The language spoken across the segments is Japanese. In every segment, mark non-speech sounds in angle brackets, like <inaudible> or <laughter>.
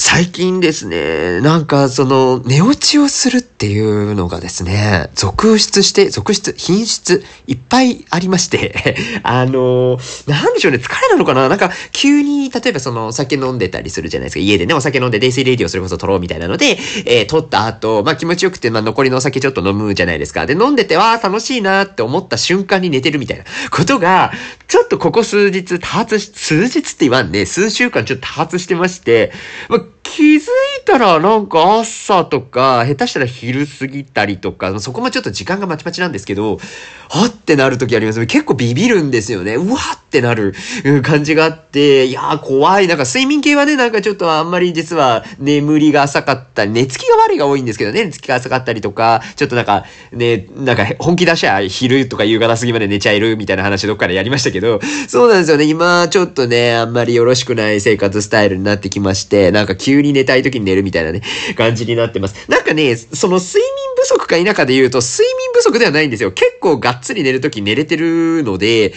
最近ですね、なんかその寝落ちをするっていうのがですね、続出して、続出、品質、いっぱいありまして <laughs> あの、なんでしょうね、疲れなのかな？なんか急に、例えばそのお酒飲んでたりするじゃないですか。家でね、お酒飲んでデイスイレディをそれこそ取ろうみたいなので、えー、取った後、まあ気持ちよくて、まあ残りのお酒ちょっと飲むじゃないですか。で、飲んでて、わー楽しいなーって思った瞬間に寝てるみたいなことが、ちょっとここ数日多発し、数日って言わんね、数週間ちょっと多発してまして、まあ気づいたらなんか朝とか、下手したら昼過ぎたりとか、そこもちょっと時間がまちまちなんですけど、はってなる時あります。結構ビビるんですよね。うわってなる感じがあって、いやー怖い。なんか睡眠系はね、なんかちょっとあんまり実は眠りが浅かったり、寝つきが悪いが多いんですけどね、寝つきが浅かったりとか、ちょっとなんかね、なんか本気出しゃ昼とか夕方過ぎまで寝ちゃえるみたいな話どっかでやりましたけど、そうなんですよね。今ちょっとね、あんまりよろしくない生活スタイルになってきまして、なんか急に寝たい時に寝るみたいなね、感じになってます。なんかね、その睡眠不足か否かで言うと、睡眠不足ではないんですよ。結構がっつり寝るとき寝れてるので、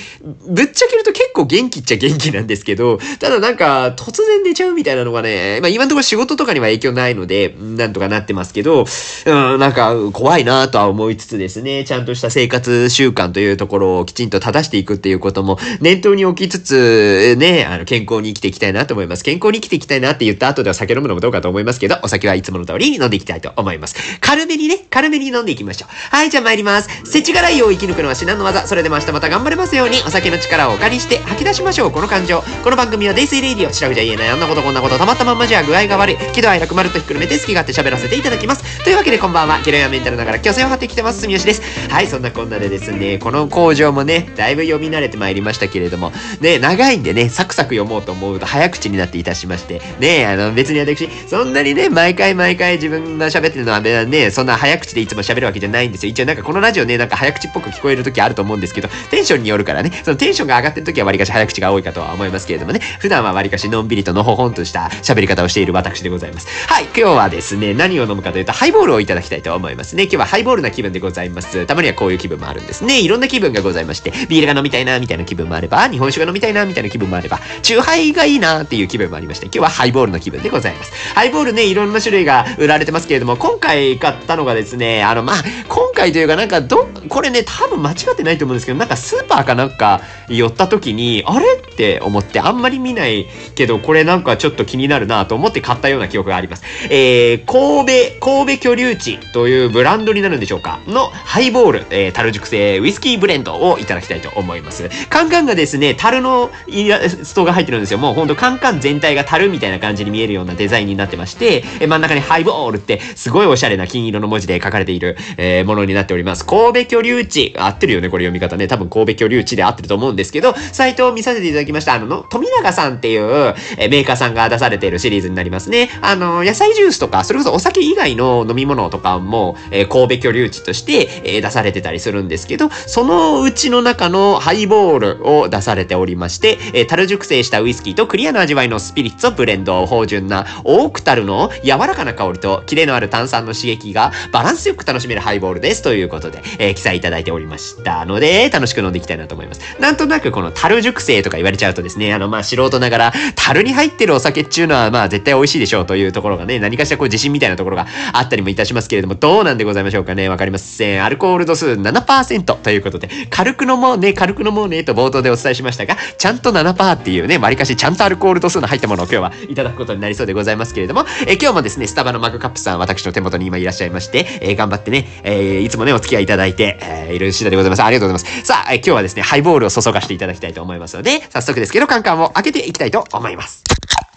ぶっちゃけると結構元気っちゃ元気なんですけど、ただなんか突然寝ちゃうみたいなのがね、まあ今のところ仕事とかには影響ないので、なんとかなってますけど、うん、なんか怖いなとは思いつつですね、ちゃんとした生活習慣というところをきちんと正していくっていうことも念頭に置きつつ、ね、あの健康に生きていきたいなと思います。健康に生きていきたいなって言った後では酒飲むのもどうかと思いますけど、お酒はいつもの通りに飲んでいきたいと思います。軽めにね、軽めに飲んでいきましょう。はい、じゃあ参ります。世知辛いを生き抜くのは至難の業。それでも明日また頑張れますように、お酒の力をお借りして吐き出しましょう。この感情。この番組はデイスイレイディオ。シラフじゃ言えない。あんなことこんなこと。たまったまんまじゃ具合が悪い。喜怒哀楽まるっとひっくるめて好き勝手喋らせていただきます。というわけでこんばんは。ゲロ弱メンタルながら虚勢を張って生きてます。住吉です。はい、そんなこんなでですね、この口上もね、だいぶ読み慣れてまいりましたけれども、ね、長いんでね、サクサク読もうと思うと早口になっていたしまして、ね、あの、別に私、そんなにね、毎回毎回自分が喋ってるのはね、そんな早口でいつも喋るわけじゃないんですよ。一応なんかこのラジオね、なんか早口っぽく聞こえる時あると思うんですけど、テンションによるからね、そのテンションが上がってる時はわりかし早口が多いかとは思いますけれどもね、普段はわりかしのんびりとのほほんとした喋り方をしている私でございます。はい、今日はですね、何を飲むかというと、ハイボールをいただきたいと思いますね。今日はハイボールな気分でございます。たまにはこういう気分もあるんですね。いろんな気分がございまして、ビールが飲みたいな、みたいな気分もあれば、日本酒が飲みたいな、みたいな気分もあれば、チューハイがいいな、っていう気分もありまして、今日はハイボールの気分でございます。ございますハイボールね、いろんな種類が売られてますけれども、今回買ったのがですね、あの、まあ、今回というかなんかど、これね、多分間違ってないと思うんですけど、なんかスーパーかなんか寄った時に、あれって思ってあんまり見ないけど、これなんかちょっと気になるなと思って買ったような記憶があります。えー、神戸、神戸居留地というブランドになるんでしょうか？のハイボール、えー、樽熟成ウイスキーブレンドをいただきたいと思います。カンカンがですね、樽のイラストが入ってるんですよ。もうほんとカンカン全体が樽みたいな感じに見えるようなデザインになってまして、え真ん中にハイボールってすごいおしゃれな金色の文字で書かれている、え、ものになっております。神戸居留地、合ってるよね、これ読み方ね。多分神戸居留地で合ってると思うんですけど、サイトを見させていただきました。あの、富永さんっていう、えメーカーさんが出されているシリーズになりますね。あの、野菜ジュースとか、それこそお酒以外の飲み物とかも、え、神戸居留地として、え、出されてたりするんですけど、そのうちの中のハイボールを出されておりまして、え、樽熟成したウイスキーとクリアな味わいのスピリッツをブレンド、芳醇なオークタルの柔らかな香りとキレのある炭酸の刺激がバランスよく楽しめるハイボールですということで、えー、記載いただいておりましたので、楽しく飲んでいきたいなと思います。なんとなくこの樽熟成とか言われちゃうとですね、あの、まあ、素人ながら、樽に入ってるお酒っていうのは、まあ、絶対美味しいでしょうというところがね、何かしらこう自信みたいなところがあったりもいたしますけれども、どうなんでございましょうかね。わかりません。アルコール度数7%ということで、軽く飲もうね、軽く飲もうね、と冒頭でお伝えしましたが、ちゃんと7%っていうね、割かしちゃんとアルコール度数の入ったものを今日はいただくことになりそうででございますけれども、え今日もですね、スタバのマグカップさん、私の手元に今いらっしゃいまして、え、頑張ってね、え、いつもね、お付き合いいただいて、えー、いる次第でございます。ありがとうございます。さあ、え今日はですね、ハイボールを注がしていただきたいと思いますので、早速ですけど、カンカンを開けていきたいと思います。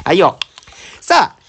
はいよ。さあ、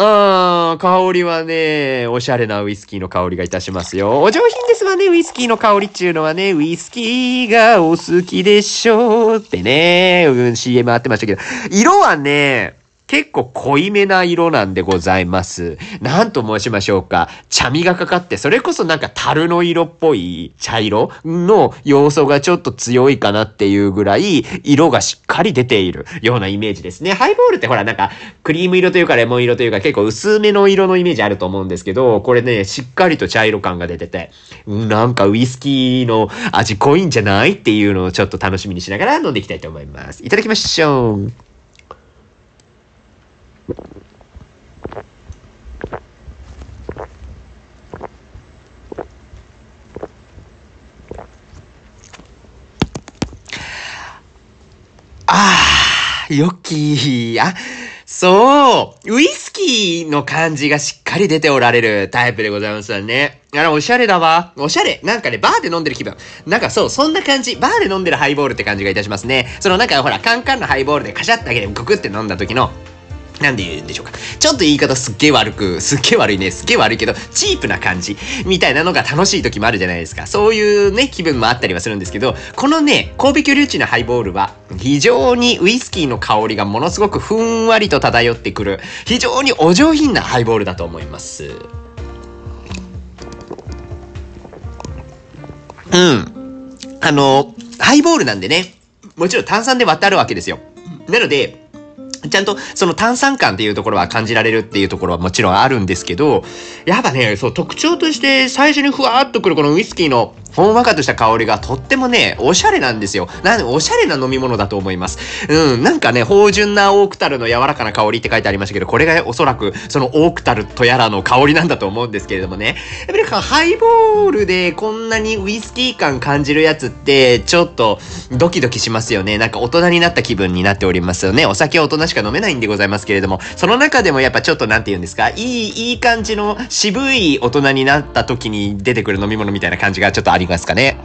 うん、香りはね、おしゃれなウイスキーの香りがいたしますよ。お上品ですわね、ウイスキーの香りっていうのはね、ウイスキーがお好きでしょうってね、うん、CM あってましたけど、色はね、結構濃いめな色なんでございます。なんと申しましょうか。茶味がかかって、それこそなんか樽の色っぽい茶色の要素がちょっと強いかなっていうぐらい、色がしっかり出ているようなイメージですね。ハイボールってほらなんか、クリーム色というかレモン色というか結構薄めの色のイメージあると思うんですけど、これね、しっかりと茶色感が出てて、なんかウイスキーの味濃いんじゃないっていうのをちょっと楽しみにしながら飲んでいきたいと思います。いただきましょう。ああ、よき。あ、そう、ウイスキーの感じがしっかり出ておられるタイプでございますね。あら、おしゃれだわ。おしゃれ。なんかね、バーで飲んでる気分。なんかそう、そんな感じ。バーで飲んでるハイボールって感じがいたしますね。そのなんかほら、カンカンのハイボールでカシャってあげてググって飲んだ時の、なんで言うんでしょうか。ちょっと言い方すっげえ悪く、すっげえ悪いね、すっげえ悪いけど、チープな感じ、みたいなのが楽しい時もあるじゃないですか。そういうね、気分もあったりはするんですけど、このね、神戸居留地のハイボールは、非常にウイスキーの香りがものすごくふんわりと漂ってくる、非常にお上品なハイボールだと思います。うん。あの、ハイボールなんでね、もちろん炭酸で割ってあるわけですよ。なので、ちゃんとその炭酸感っていうところは感じられるっていうところはもちろんあるんですけど、やっぱね、そう特徴として最初にふわーっとくるこのウイスキーのほんわかとした香りがとってもね、おしゃれなんですよ。なんで、おしゃれな飲み物だと思います。うん、なんかね、芳醇なオークタルの柔らかな香りって書いてありましたけど、これがおそらくそのオークタルとやらの香りなんだと思うんですけれどもね。やっぱりハイボールでこんなにウイスキー感感じるやつって、ちょっとドキドキしますよね。なんか大人になった気分になっておりますよね。お酒は大人しか飲めないんでございますけれども、その中でもやっぱちょっとなんて言うんですか、いい、いい感じの渋い大人になった時に出てくる飲み物みたいな感じがちょっとありますかね。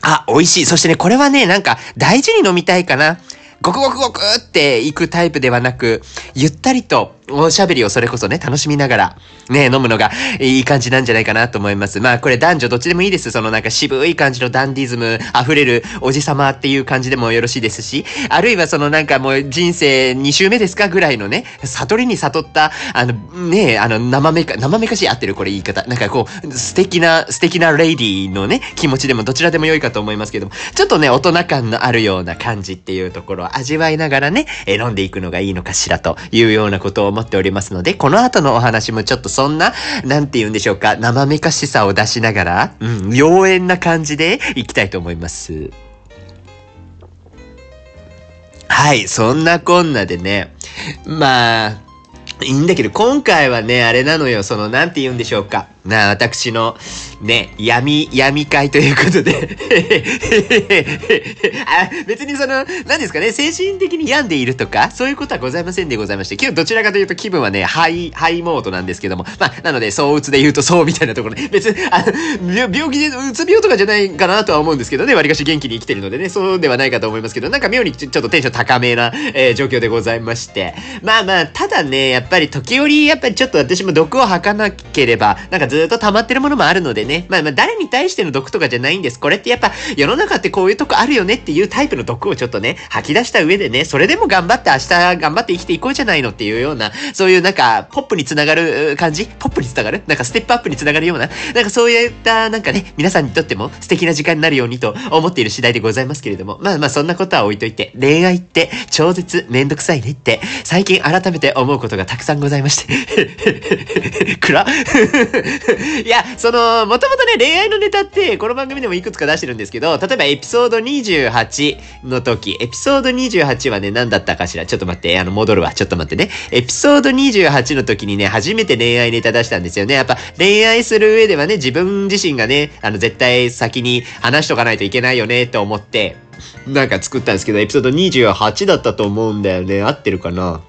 あ、美味しい。そしてね、これはね、なんか大事に飲みたいかな。ごくごくごくっていくタイプではなく、ゆったりとおしゃべりをそれこそね、楽しみながら、ね、飲むのがいい感じなんじゃないかなと思います。まあ、これ男女どっちでもいいです。そのなんか渋い感じのダンディズム溢れるおじさまっていう感じでもよろしいですし、あるいはそのなんかもう人生2周目ですかぐらいのね、悟りに悟った、あの、ね、あの、生めか、生めかしい合ってるこれ言い方。なんかこう、素敵な、素敵なレイディーのね、気持ちでもどちらでも良いかと思いますけども、ちょっとね、大人感のあるような感じっていうところを味わいながらね、飲んでいくのがいいのかしらというようなことを思っておりますので、この後のお話もちょっとそんな、なんて言うんでしょうか、生めかしさを出しながら、うん、妖艶な感じでいきたいと思います。はい、そんなこんなでね、まあ、いいんだけど、今回はね、あれなのよ、その、なんて言うんでしょうか。な、私の、ね、闇、闇会ということで。<laughs> あ、別にその、何ですかね、精神的に病んでいるとか、そういうことはございませんでございまして、今日どちらかというと気分はね、ハイ、ハイモードなんですけども、まあ、なので、そうつで言うとそうみたいなところで、別に、あ病気で、うつ病とかじゃないかなとは思うんですけどね、割かし元気に生きてるのでね、そうではないかと思いますけど、なんか妙にちょっとテンション高めな、えー、状況でございまして、まあまあ、ただね、やっぱり時折、やっぱりちょっと私も毒を吐かなければ、なんかずっと溜まってるものもあるのでね、まあまあ、誰に対しての毒とかじゃないんです。これってやっぱ世の中ってこういうとこあるよねっていうタイプの毒をちょっとね、吐き出した上でね、それでも頑張って明日頑張って生きていこうじゃないのっていうような、そういうなんか、ポップにつながる感じ？ポップにつながる？なんかステップアップにつながるような、なんかそういったなんかね、皆さんにとっても素敵な時間になるようにと思っている次第でございますけれども、まあまあそんなことは置いといて、恋愛って超絶めんどくさいねって、最近改めて思うことがたくさんございまして。<laughs> 暗 <laughs> <laughs> いや、その、もともとね、恋愛のネタって、この番組でもいくつか出してるんですけど、例えばエピソード28の時、エピソード28はね、何だったかしら？ちょっと待って、あの、戻るわ。ちょっと待ってね。エピソード28の時にね、初めて恋愛ネタ出したんですよね。やっぱ、恋愛する上ではね、自分自身がね、あの、絶対先に話しとかないといけないよね、って思って、なんか作ったんですけど、エピソード28だったと思うんだよね。合ってるかな？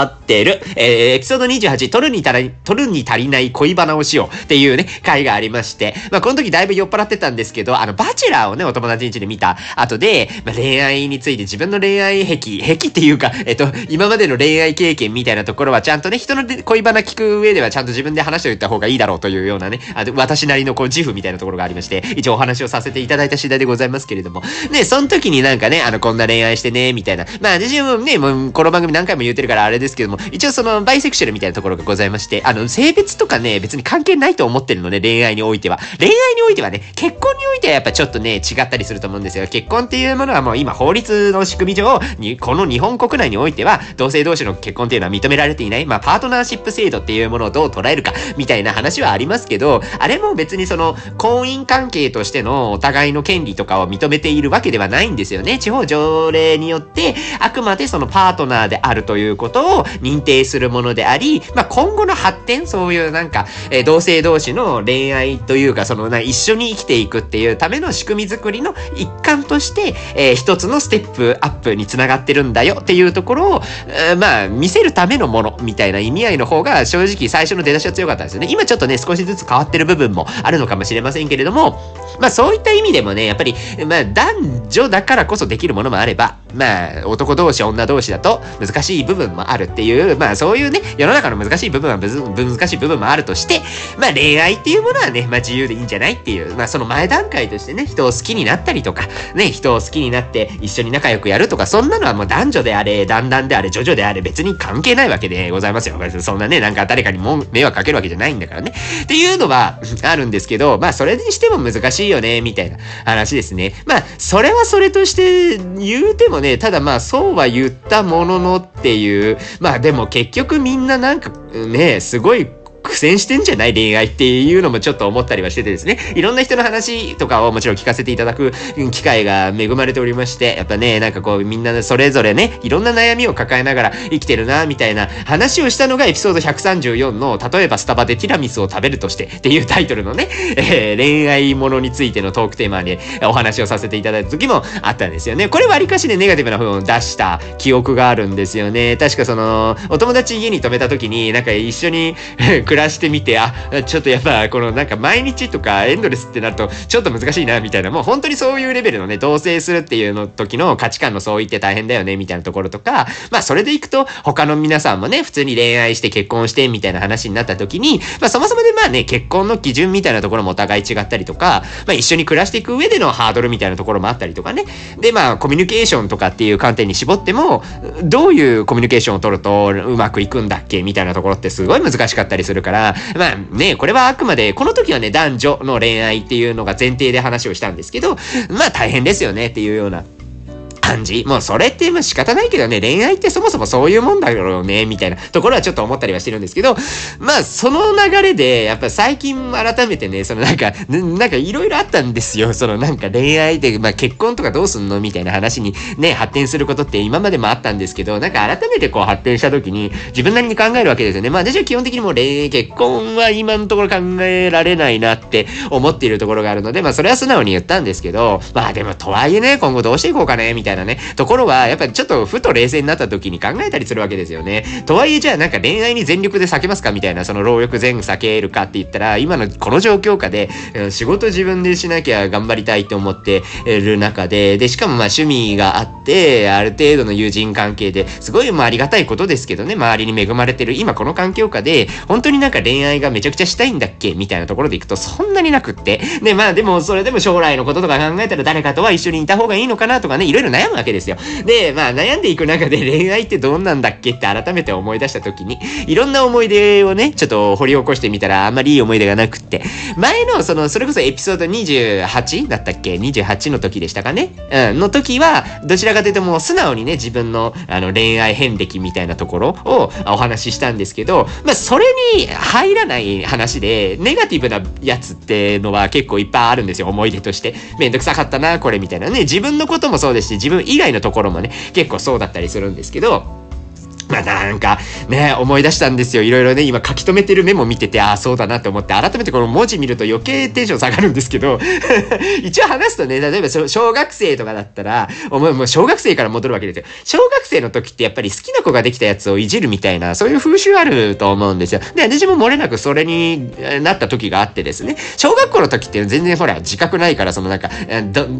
合ってる。えー、エピソード28、取るに足り、取るに足りない恋バナをしようっていうね、回がありまして、まあ、この時だいぶ酔っ払ってたんですけど、あの、バチェラーをね、お友達ん家で見た後で、まあ、恋愛について自分の恋愛癖、癖っていうか、えっと、今までの恋愛経験みたいなところはちゃんとね、人の恋バナ聞く上ではちゃんと自分で話しておいた方がいいだろうというようなね、あ私なりのこう自負みたいなところがありまして、一応お話をさせていただいた次第でございますけれども、ね、その時になんかね、あの、こんな恋愛してね、みたいな。まあ、私もね、もう、この番組何回も言ってるからあれですけども、一応そのバイセクシュアルみたいなところがございまして、あの、性別とかね、別に関係ないと思ってるので、恋愛においては。恋愛においてはね、結婚においてはやっぱちょっとね、違ったりすると思うんですよ。結婚っていうものはもう今法律の仕組み上、に、この日本国内においては、同性同士の結婚っていうのは認められていない。まあ、パートナーシップ制度っていうものをどう捉えるか、みたいな話はありますけど、あれも別にその、婚姻関係としてのお互いの権利とかを認めているわけではないんですよね。地方条例によって、あくまでそのパートナーであるということことを認定するものであり、まあ、今後の発展、そういうなんか、えー、同性同士の恋愛というか、そのな、一緒に生きていくっていうための仕組み作りの一環として、えー、一つのステップアップにつながってるんだよっていうところを、えー、まあ、見せるためのものみたいな意味合いの方が正直最初の出だしは強かったんですよね。今ちょっとね、少しずつ変わってる部分もあるのかもしれませんけれども、まあそういった意味でもね、やっぱり、まあ男女だからこそできるものもあれば、まあ男同士、女同士だと難しい部分もあるあるっていう、まあそういうね、世の中の難しい部分は難しい部分もあるとして、まあ恋愛っていうものはね、まあ自由でいいんじゃないっていう、まあその前段階としてね、人を好きになったりとか、ね、人を好きになって一緒に仲良くやるとか、そんなのはもう男女であれ、だんだんであれ、徐々であれ、別に関係ないわけでございますよ。そんなね、なんか誰かにも迷惑かけるわけじゃないんだからね。っていうのはあるんですけど、まあそれにしても難しいよね、みたいな話ですね。まあ、それはそれとして言うてもね、ただまあそうは言ったもののっていう、まあでも結局みんななんかね、すごい苦戦してんじゃない恋愛っていうのもちょっと思ったりはしててですね、いろんな人の話とかをもちろん聞かせていただく機会が恵まれておりまして、やっぱね、なんかこうみんなそれぞれね、いろんな悩みを抱えながら生きてるな、みたいな話をしたのがエピソード134の、例えばスタバでティラミスを食べるとしてっていうタイトルのね、えー、恋愛ものについてのトークテーマにお話をさせていただいた時もあったんですよね。これわりかしね、ネガティブな部分を出した記憶があるんですよね。確かその、お友達家に泊めた時に、なんか一緒に <laughs> 暮らしてみて、あ、ちょっとやっぱこのなんか毎日とかエンドレスってなるとちょっと難しいなみたいな、もう本当にそういうレベルのね、同棲するっていうの時の価値観の相違って大変だよねみたいなところとか、まあそれでいくと他の皆さんもね、普通に恋愛して結婚してみたいな話になった時に、まあそもそもでまあね、結婚の基準みたいなところもお互い違ったりとか、まあ一緒に暮らしていく上でのハードルみたいなところもあったりとかね。でまあコミュニケーションとかっていう観点に絞っても、どういうコミュニケーションを取るとうまくいくんだっけみたいなところってすごい難しかったりするから、まあね、これはあくまで、この時はね、男女の恋愛っていうのが前提で話をしたんですけど、まあ大変ですよねっていうような感じ？もうそれってまあ仕方ないけどね、恋愛ってそもそもそういうもんだろうね、みたいな。ところはちょっと思ったりはしてるんですけど、まあその流れで、やっぱ最近改めてね、そのなんか、<laughs> なんかいろいろあったんですよ。そのなんか恋愛で、まあ結婚とかどうすんの？みたいな話にね、発展することって今までもあったんですけど、なんか改めてこう発展した時に自分なりに考えるわけですよね。まあ私は基本的にもう恋愛、結婚は今のところ考えられないなって思っているところがあるので、まあそれは素直に言ったんですけど、まあでもとはいえね、今後どうしていこうかね、みたいな。ね、ところは、やっぱりちょっとふと冷静になった時に考えたりするわけですよね。とはいえじゃあなんか恋愛に全力で避けますかみたいな、その労力全避けるかって言ったら、今のこの状況下で、仕事自分でしなきゃ頑張りたいと思ってる中で、で、しかもまあ趣味があって、ある程度の友人関係ですごいまあありがたいことですけどね、周りに恵まれてる今この環境下で、本当になんか恋愛がめちゃくちゃしたいんだっけみたいなところでいくとそんなになくって。で、まあでもそれでも将来のこととか考えたら誰かとは一緒にいた方がいいのかなとかね、いろいろ悩むわけですよ。で、まあ悩んでいく中で <laughs> 恋愛ってどんなんだっけって改めて思い出した時に、いろんな思い出をね、ちょっと掘り起こしてみたらあんまりいい思い出がなくって、前のその、それこそエピソード 28? だったっけ ?28 の時でしたかね？うん、の時は、どちらかというともう素直にね、自分のあの恋愛遍歴みたいなところをお話ししたんですけど、まあそれに入らない話で、ネガティブなやつってのは結構いっぱいあるんですよ、思い出として。めんどくさかったな、これみたいなね。自分のこともそうですし、自分以外のところもね、結構そうだったりするんですけど、まあなんかね、思い出したんですよ。いろいろね、今書き留めてるメモ見てて、ああ、そうだなって思って、改めてこの文字見ると余計テンション下がるんですけど、<laughs> 一応話すとね、例えば小学生とかだったら、お前もう小学生から戻るわけですよ。小学生の時ってやっぱり好きな子ができたやつをいじるみたいな、そういう風習あると思うんですよ。で、私も漏れなくそれになった時があってですね、小学校の時って全然ほら、自覚ないから、そのなんか、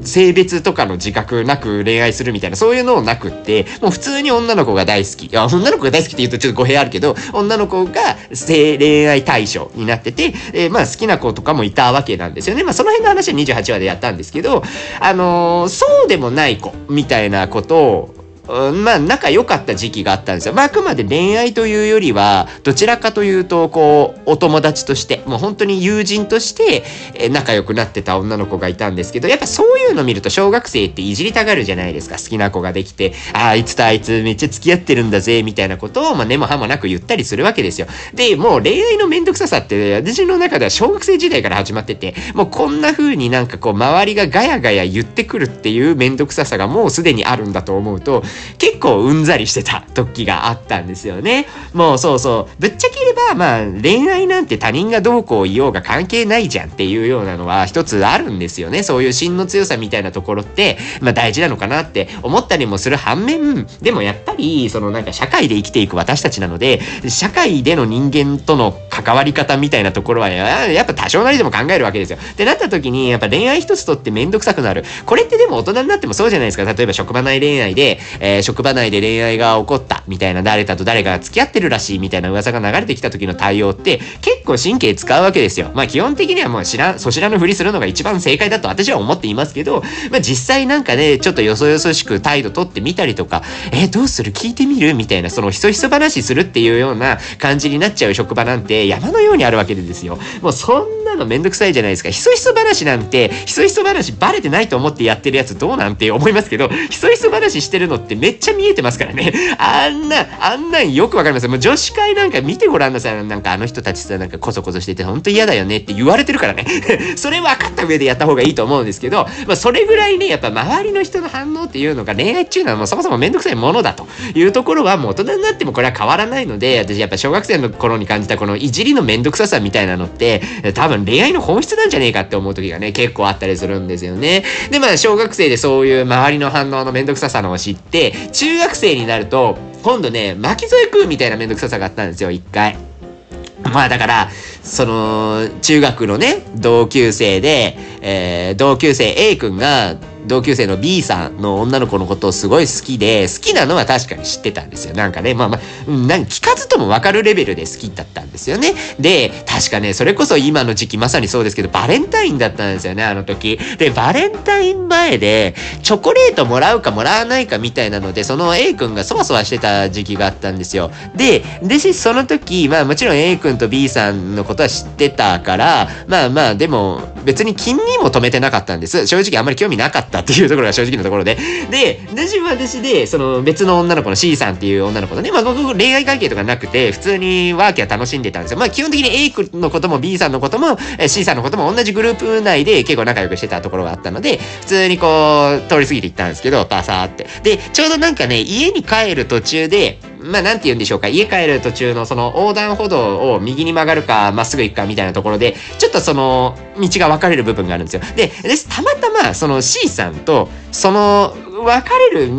性別とかの自覚なく恋愛するみたいな、そういうのをなくって、もう普通に女の子が大好き。いや、女の子が大好きって言うとちょっと語弊あるけど、女の子が性恋愛対象になってて、えー、まあ好きな子とかもいたわけなんですよね。まあその辺の話は28話でやったんですけど、あのー、そうでもない子みたいなことを、まあ仲良かった時期があったんですよ。まああくまで恋愛というよりは、どちらかというと、こう、お友達として、もう本当に友人として、え仲良くなってた女の子がいたんですけど、やっぱそういうの見ると小学生っていじりたがるじゃないですか。好きな子ができて、ああいつとあいつめっちゃ付き合ってるんだぜ、みたいなことを、まあ根も葉もなく言ったりするわけですよ。で、もう恋愛のめんどくささって、私の中では小学生時代から始まってて、もうこんな風になんかこう、周りがガヤガヤ言ってくるっていうめんどくささがもうすでにあるんだと思うと、結構うんざりしてた時があったんですよね。もうそうそう、ぶっちゃければ、まあ恋愛なんて他人がどうこう言おうが関係ないじゃんっていうようなのは一つあるんですよね。そういう芯の強さみたいなところって、まあ大事なのかなって思ったりもする反面、でもやっぱり、そのなんか社会で生きていく私たちなので、社会での人間との関わり方みたいなところは、やっぱ多少なりでも考えるわけですよ。ってなった時に、やっぱ恋愛一つとってめんどくさくなる。これってでも大人になってもそうじゃないですか。例えば職場内恋愛で、えー、職場内で恋愛が起こったみたいな、誰かと誰かが付き合ってるらしいみたいな噂が流れてきた時の対応って、結構神経使うわけですよ。まあ基本的にはもう知らん、そちらのふりするのが一番正解だと私は思っていますけど、まあ実際なんかね、ちょっとよそよそしく態度取ってみたりとか、えー、どうする？聞いてみる？みたいな、そのひそひそ話するっていうような感じになっちゃう職場なんて山のようにあるわけですよ。もうそんなのめんどくさいじゃないですか。ひそひそ話なんて、ひそひそ話バレてないと思ってやってるやつどうなんて思いますけど、ひそひそ話してるのってめっちゃ見えてますからね。<laughs> あんな、あんなんよくわかりますもう女子会なんか見てごらんなさい。なんかあの人たちさ、なんかこそこそしててほんと嫌だよねって言われてるからね。<laughs> それ分かった上でやった方がいいと思うんですけど、まあそれぐらいね、やっぱ周りの人の反応っていうのが恋愛っていうのはもうそもそもめんどくさいものだというところはもう大人になってもこれは変わらないので、私やっぱ小学生の頃に感じたこのいじりのめんどくささみたいなのって、多分恋愛の本質なんじゃねえかって思う時がね、結構あったりするんですよね。で、まあ小学生でそういう周りの反応のめんどくささのを知って、中学生になると、今度ね、巻き添え食うみたいなめんどくささがあったんですよ、一回。まあだから、その、中学のね、同級生で、えー、同級生 A 君が、同級生の B さんの女の子のことをすごい好きで、好きなのは確かに知ってたんですよ。なんかね、まあまあ、何、聞かずともわかるレベルで好きだったんですよね。で、確かね、それこそ今の時期まさにそうですけど、バレンタインだったんですよね、あの時。で、バレンタイン前で、チョコレートもらうかもらわないかみたいなので、その A 君がそわそわしてた時期があったんですよ。で、でし、その時、まあもちろん A 君と B さんのことは知ってたから、まあまあ、でも、別に金にも止めてなかったんです。正直あんまり興味なかったっていうところが正直なところで。で、私は私で、その別の女の子の C さんっていう女の子とね、まあ僕恋愛関係とかなくて、普通にワーキャー楽しんでたんですよ。まあ基本的に A 君のことも B さんのことも C さんのことも同じグループ内で結構仲良くしてたところがあったので、普通にこう、通り過ぎていったんですけど、パサーって。で、ちょうどなんかね、家に帰る途中で、まあ、なんて言うんでしょうか。家帰る途中のその横断歩道を右に曲がるか、まっすぐ行くかみたいなところで、ちょっとその道が分かれる部分があるんですよ。で、でたまたまその C さんと、その分かれる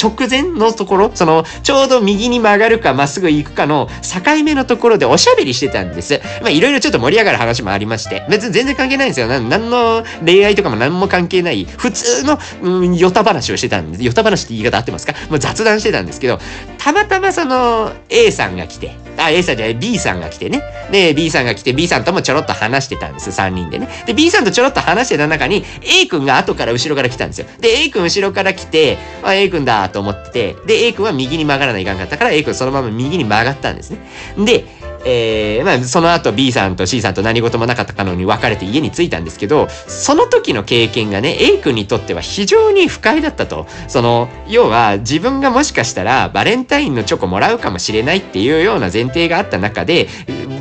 直前のところ、その、ちょうど右に曲がるかまっすぐ行くかの境目のところでおしゃべりしてたんです。まあ、いろいろちょっと盛り上がる話もありまして、別に全然関係ないんですよ。な何の恋愛とかも何も関係ない、普通の、うん、ヨタ話をしてたんです。ヨタ話って言い方合ってますか？もう雑談してたんですけど、たまたまその A さんが来て、あ、A さんじゃない、B さんが来てね。で、B さんが来て、B さんともちょろっと話してたんです。3人でね。で、B さんとちょろっと話してた中に、A 君が後から後ろから来たんですよ。で、A 君後ろからから来て、あ、A 君だと思って、で、A 君は右に曲がらないかんかったから、A 君そのまま右に曲がったんですね。で、えー、まあ、その後 B さんと C さんと何事もなかったかのように別れて家に着いたんですけど、その時の経験がね、A 君にとっては非常に不快だったと。その、要は自分がもしかしたらバレンタインのチョコもらうかもしれないっていうような前提があった中で、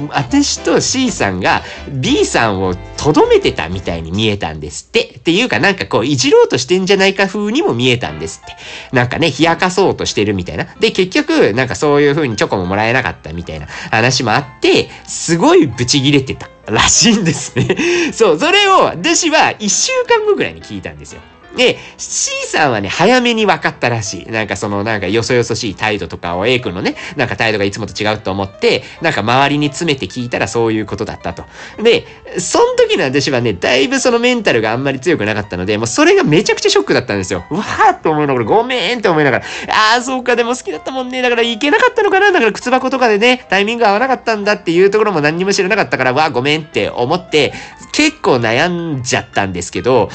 私と C さんが B さんをとどめてたみたいに見えたんですって。っていうかなんかこう、いじろうとしてんじゃないか風にも見えたんですって。なんかね、冷やかそうとしてるみたいな。で、結局、なんかそういう風にチョコももらえなかったみたいな話もあって、すごいブチギレてたらしいんですね。そう、それを私は一週間後ぐらいに聞いたんですよ。で、C さんはね、早めに分かったらしい。なんかその、なんかよそよそしい態度とかを A 君のね、なんか態度がいつもと違うと思って、なんか周りに詰めて聞いたらそういうことだったと。で、その時の私はね、だいぶそのメンタルがあんまり強くなかったので、もうそれがめちゃくちゃショックだったんですよ。うわーって思いながら、ごめんって思いながら、ああ、そうか、でも好きだったもんね。だから行けなかったのかな。だから靴箱とかでね、タイミング合わなかったんだっていうところも何にも知らなかったから、わあ、ごめんって思って、結構悩んじゃったんですけど、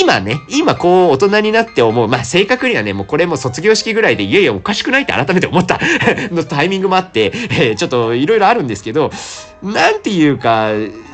今ね、今こう大人になって思う。まあ正確にはね、もうこれも卒業式ぐらいで、いやいやおかしくないって改めて思った <laughs> のタイミングもあって、えー、ちょっといろいろあるんですけど、なんていうか、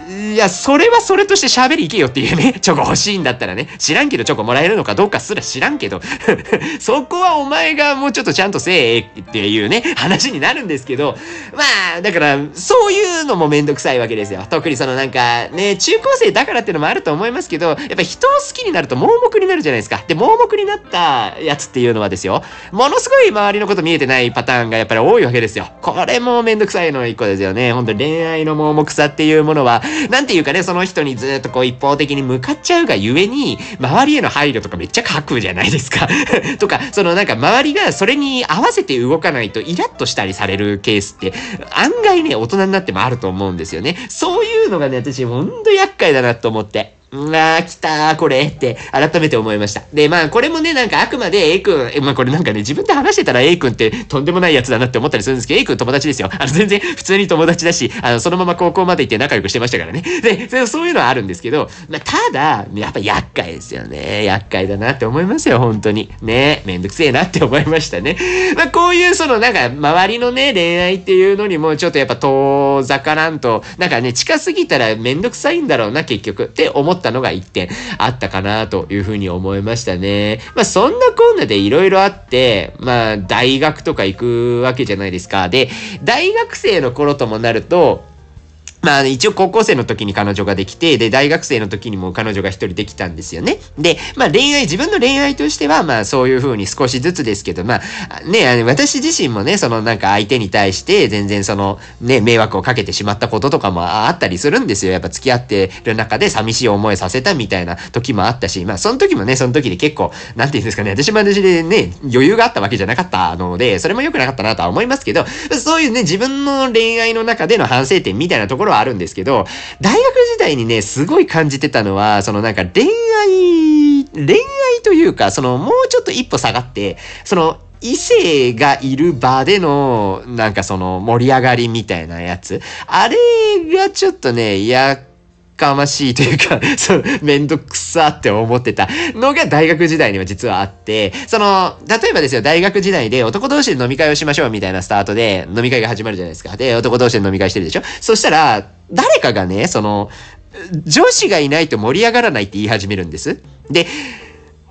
いや、それはそれとして喋り行けよっていうね、<laughs> チョコ欲しいんだったらね、知らんけどチョコもらえるのかどうかすら知らんけど、<laughs> そこはお前がもうちょっとちゃんとせえっていうね、話になるんですけど、まあ、だから、そういうのもめんどくさいわけですよ。特にそのなんか、ね、中高生だからっていうのもあると思いますけど、やっぱ人を好きになると盲目になるじゃないですか。で、盲目になったやつっていうのはですよ、ものすごい周りのこと見えてないパターンがやっぱり多いわけですよ。これもめんどくさいの一個ですよね。本当恋愛の盲目さっていうものは、<laughs> なんていうかね、その人にずっとこう一方的に向かっちゃうがゆえに、周りへの配慮とかめっちゃ書くじゃないですか <laughs> とか、そのなんか周りがそれに合わせて動かないとイラッとしたりされるケースって、案外ね、大人になってもあると思うんですよね。そういうのがね、私ほんと厄介だなと思って。うわー、来たー、これって改めて思いました。で、まあ、これもね、なんかあくまで A 君、えまあこれなんかね、自分で話してたら A 君ってとんでもないやつだなって思ったりするんですけど、A 君友達ですよ。あの、全然普通に友達だし、あの、そのまま高校まで行って仲良くしてましたからね。で、そういうのはあるんですけど、まあ、ただ、やっぱ厄介ですよね。厄介だなって思いますよ、本当に。ね、めんどくせえなって思いましたね。まあ、こういうその、なんか、周りのね、恋愛っていうのにも、ちょっとやっぱ遠ざからんと、なんかね、近すぎたらめんどくさいんだろうな、結局。って思ったのが一点。あったかなというふうに思いましたね。まあそんなこんなで色々あって、まあ大学とか行くわけじゃないですか。で、大学生の頃ともなると、まあ、一応高校生の時に彼女ができて、で、大学生の時にも彼女が一人できたんですよね。で、まあ恋愛、自分の恋愛としては、まあそういう風に少しずつですけど、まあ、ね、私自身もね、そのなんか相手に対して全然その、ね、迷惑をかけてしまったこととかもあったりするんですよ。やっぱ付き合ってる中で寂しい思いさせたみたいな時もあったし、まあその時もね、その時で結構、なんて言うんですかね、私も私でね、余裕があったわけじゃなかったので、それも良くなかったなとは思いますけど、そういうね、自分の恋愛の中での反省点みたいなところはあるんですけど、大学時代にね、すごい感じてたのは、そのなんか恋愛、恋愛というか、そのもうちょっと一歩下がって、その異性がいる場での、なんかその盛り上がりみたいなやつ。あれがちょっとね、やかましいというか、そう、めんどくさって思ってたのが大学時代には実はあって、その、例えばですよ、大学時代で男同士で飲み会をしましょうみたいなスタートで飲み会が始まるじゃないですか。で、男同士で飲み会してるでしょそしたら、誰かがね、その、女子がいないと盛り上がらないって言い始めるんです。で、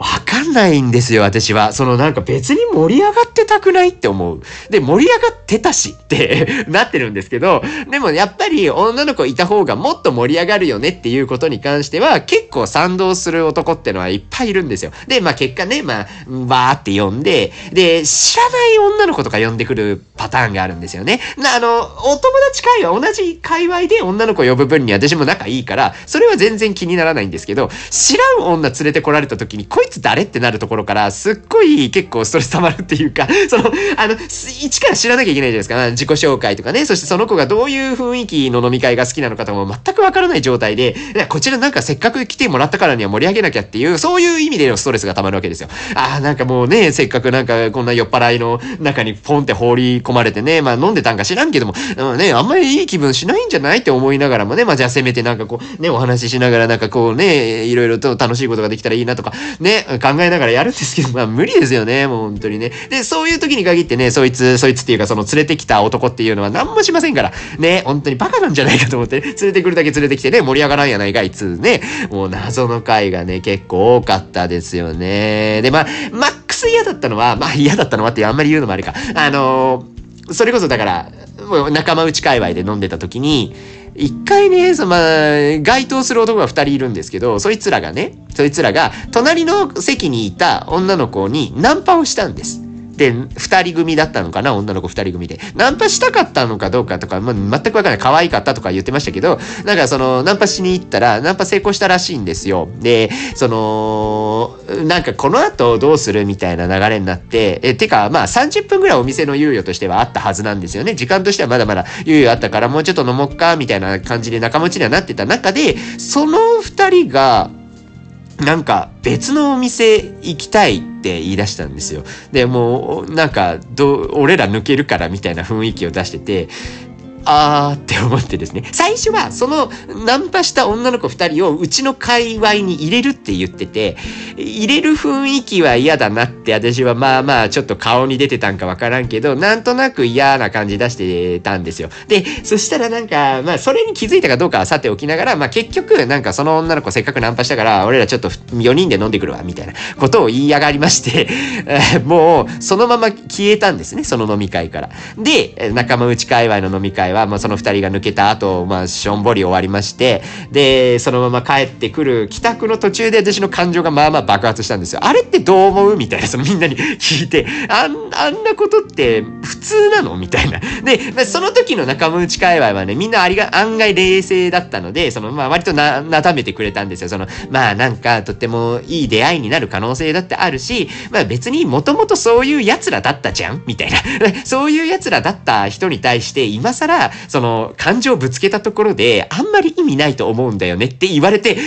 わかんないんですよ、私は。そのなんか別に盛り上がってたくないって思う。で、盛り上がってたしって <laughs> なってるんですけど、でもやっぱり女の子いた方がもっと盛り上がるよねっていうことに関しては結構賛同する男ってのはいっぱいいるんですよ。で、まあ結果ね、まあ、バーって呼んで、で、知らない女の子とか呼んでくるパターンがあるんですよね。あの、お友達会話、同じ界隈で女の子呼ぶ分に私も仲いいから、それは全然気にならないんですけど、知らん女連れてこられた時に、こいつ誰ってなるところから、すっごい結構ストレス溜まるっていうか、<laughs> その、あの、一から知らなきゃいけないじゃないですか。自己紹介とかね、そしてその子がどういう雰囲気の飲み会が好きなのかとかも全くわからない状態で、こちらなんかせっかく来てもらったからには盛り上げなきゃっていう、そういう意味でのストレスが溜まるわけですよ。ああ、なんかもうね、せっかくなんかこんな酔っ払いの中にポンって放り込まれてね、まあ飲んでたんか知らんけども、うん、ね、あんまりいい気分しないんじゃないって思いながらもね、まあじゃあせめてなんかこう、ね、お話ししながらなんかこうね、いろいろと楽しいことができたらいいなとか、ね、考えながらやるんですけど、まあ無理ですよね、もう本当にね。で、そういう時に限ってね、そいつ、そいつっていうかその連れてきた男っていうのは何もしませんから、ね、本当にバカなんじゃないかと思って、ね、連れてくるだけ連れてきてね、盛り上がらんやないかいつね、もう謎の回がね、結構多かったですよね。で、まあ、マックス嫌だったのは、まあ嫌だったのはってあんまり言うのもあれか。あのー、それこそだから、もう仲間内界隈で飲んでた時に、一回ね、そのまあ、該当する男が二人いるんですけど、そいつらがね、そいつらが、隣の席にいた女の子にナンパをしたんです。で、二人組だったのかな女の子二人組で。ナンパしたかったのかどうかとか、まあ、全くわからない。可愛かったとか言ってましたけど、なんかその、ナンパしに行ったら、ナンパ成功したらしいんですよ。で、その、なんかこの後どうするみたいな流れになって、え、てか、まあ30分ぐらいお店の猶予としてはあったはずなんですよね。時間としてはまだまだ猶予あったから、もうちょっと飲もっか、みたいな感じで仲持ちにはなってた中で、その二人が、なんか別のお店行きたいって言い出したんですよ。で、もうなんかど、俺ら抜けるからみたいな雰囲気を出してて、あーって思ってですね。最初は、その、ナンパした女の子二人をうちの界隈に入れるって言ってて、入れる雰囲気は嫌だなって私はまあまあちょっと顔に出てたんかわからんけど、なんとなく嫌な感じ出してたんですよ。で、そしたらなんか、まあそれに気づいたかどうかはさておきながら、まあ結局なんかその女の子せっかくナンパしたから、俺らちょっと4人で飲んでくるわ、みたいなことを言いやがりまして、<laughs> もうそのまま消えたんですね、その飲み会から。で、仲間内界隈の飲み会は、まあその2人が抜けた後、まあしょんぼり終わりまして、で、そのまま帰ってくる帰宅の途中で私の感情がまあまあ爆発したんですよ。あれってどう思うみたいな、そのみんなに聞いて、あんあんなことって普通なのみたいな。で、まあその時の仲間内界隈はね、みんなありが、案外冷静だったので、その、まあ割とな、なだめてくれたんですよ。その、まあなんかとってもいい出会いになる可能性だってあるし、まあ別にもともとそういう奴らだったじゃんみたいな。<laughs> そういう奴らだった人に対して、今更、その、感情ぶつけたところで、あんまり意味ないと思うんだよねって言われて、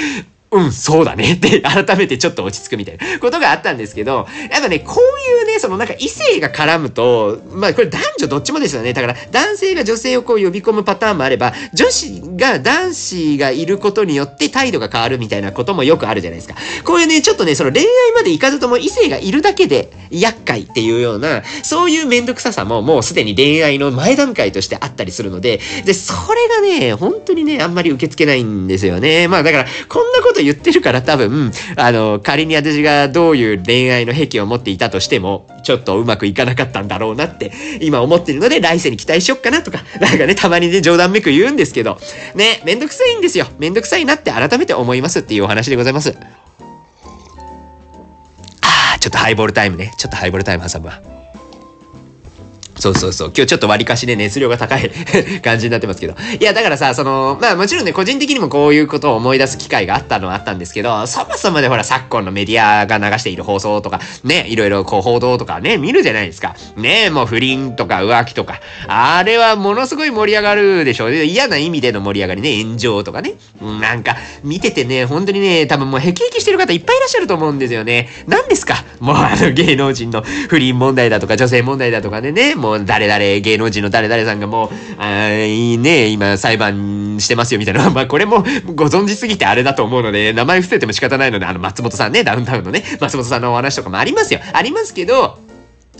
うん、そうだねって <laughs> 改めてちょっと落ち着くみたいなことがあったんですけど、やっぱね、こういうね、そのなんか異性が絡むと、まあこれ男女どっちもですよね。だから男性が女性をこう呼び込むパターンもあれば、女子が男子がいることによって態度が変わるみたいなこともよくあるじゃないですか。こういうね、ちょっとね、その恋愛まで行かずとも異性がいるだけで厄介っていうような、そういうめんどくささももうすでに恋愛の前段階としてあったりするので、で、それがね、本当にね、あんまり受け付けないんですよね。まあだから、こんなこと言ってるから多分、あの、仮に私がどういう恋愛の癖を持っていたとしても、ちょっとうまくいかなかったんだろうなって、今思ってるので、来世に期待しよっかなとか、なんかね、たまにね、冗談めく言うんですけど、ね、めんどくさいんですよ。めんどくさいなって改めて思いますっていうお話でございます。あ、ちょっとハイボールタイムね。ちょっとハイボールタイム挟むわ。そうそうそう。今日ちょっと割かしで熱量が高い <laughs> 感じになってますけど。いや、だからさ、その、まあもちろんね、個人的にもこういうことを思い出す機会があったのはあったんですけど、そもそもでほら、昨今のメディアが流している放送とか、ね、いろいろこう報道とかね、見るじゃないですか。ね、もう不倫とか浮気とか。あれはものすごい盛り上がるでしょう。嫌な意味での盛り上がりね、炎上とかね。なんか、見ててね、本当にね、多分もうヘキヘキしてる方いっぱいいらっしゃると思うんですよね。何ですか？もうあの芸能人の不倫問題だとか女性問題だとかでね、もうもう誰々芸能人の誰々さんがもう、あいいね、今裁判してますよみたいな。<laughs> まあこれもご存知すぎてあれだと思うので、名前伏せても仕方ないので、あの松本さんね、ダウンタウンのね、松本さんのお話とかもありますよ。ありますけど、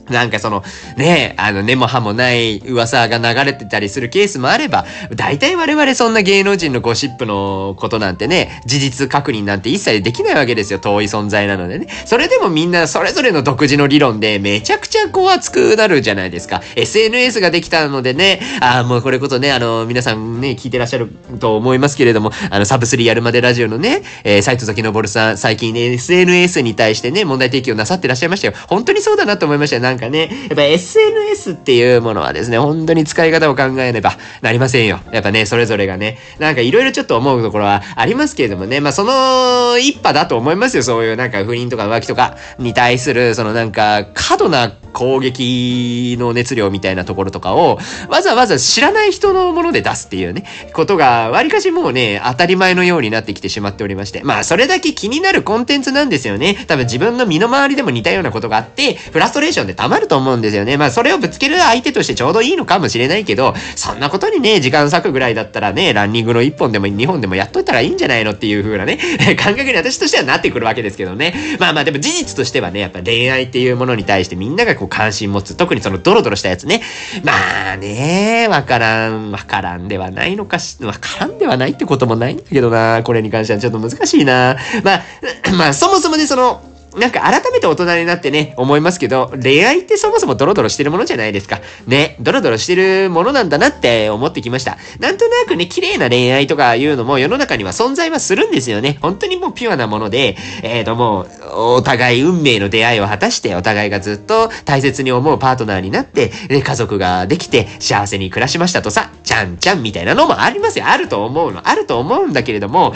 <laughs> なんかその、ねあの、根も葉もない噂が流れてたりするケースもあれば、大体我々そんな芸能人のゴシップのことなんてね、事実確認なんて一切できないわけですよ。遠い存在なのでね。それでもみんなそれぞれの独自の理論でめちゃくちゃこう熱くなるじゃないですか。SNS ができたのでね、ああ、もうこれこそね、あの、皆さんね、聞いてらっしゃると思いますけれども、あの、サブスリーやるまでラジオのね、えー、斎藤崎昇さん、最近ね、SNS に対してね、問題提起をなさってらっしゃいましたよ。本当にそうだなと思いましたよ。なんかね、やっぱ SNS っていうものはですね、本当に使い方を考えればなりませんよ。やっぱね、それぞれがね、なんかいろいろちょっと思うところはありますけれどもね、まあその一派だと思いますよ。そういうなんか不倫とか浮気とかに対する、そのなんか過度な攻撃の熱量みたいなところとかを、わざわざ知らない人のもので出すっていうね、ことが、わりかしもうね、当たり前のようになってきてしまっておりまして。まあ、それだけ気になるコンテンツなんですよね。多分自分の身の回りでも似たようなことがあって、フラストレーションで溜まると思うんですよね。まあ、それをぶつける相手としてちょうどいいのかもしれないけど、そんなことにね、時間割くぐらいだったらね、ランニングの1本でも2本でもやっといたらいいんじゃないのっていう風なね、<laughs> 感覚に私としてはなってくるわけですけどね。まあまあ、でも事実としてはね、やっぱ恋愛っていうものに対してみんながこう関心持つ。特にそのドロドロしたやつね。まあね、わからん、わからんではないのかし、わからんではないってこともないんだけどな、これに関してはちょっと難しいな。まあ、<clears throat> まあそもそもね、その、なんか改めて大人になってね、思いますけど、恋愛ってそもそもドロドロしてるものじゃないですか。ね、ドロドロしてるものなんだなって思ってきました。なんとなくね、綺麗な恋愛とかいうのも世の中には存在はするんですよね。本当にもうピュアなもので、えーともう、お互い運命の出会いを果たして、お互いがずっと大切に思うパートナーになって、で、家族ができて幸せに暮らしましたとさ、ちゃんちゃんみたいなのもありますよ。あると思うの。あると思うんだけれども、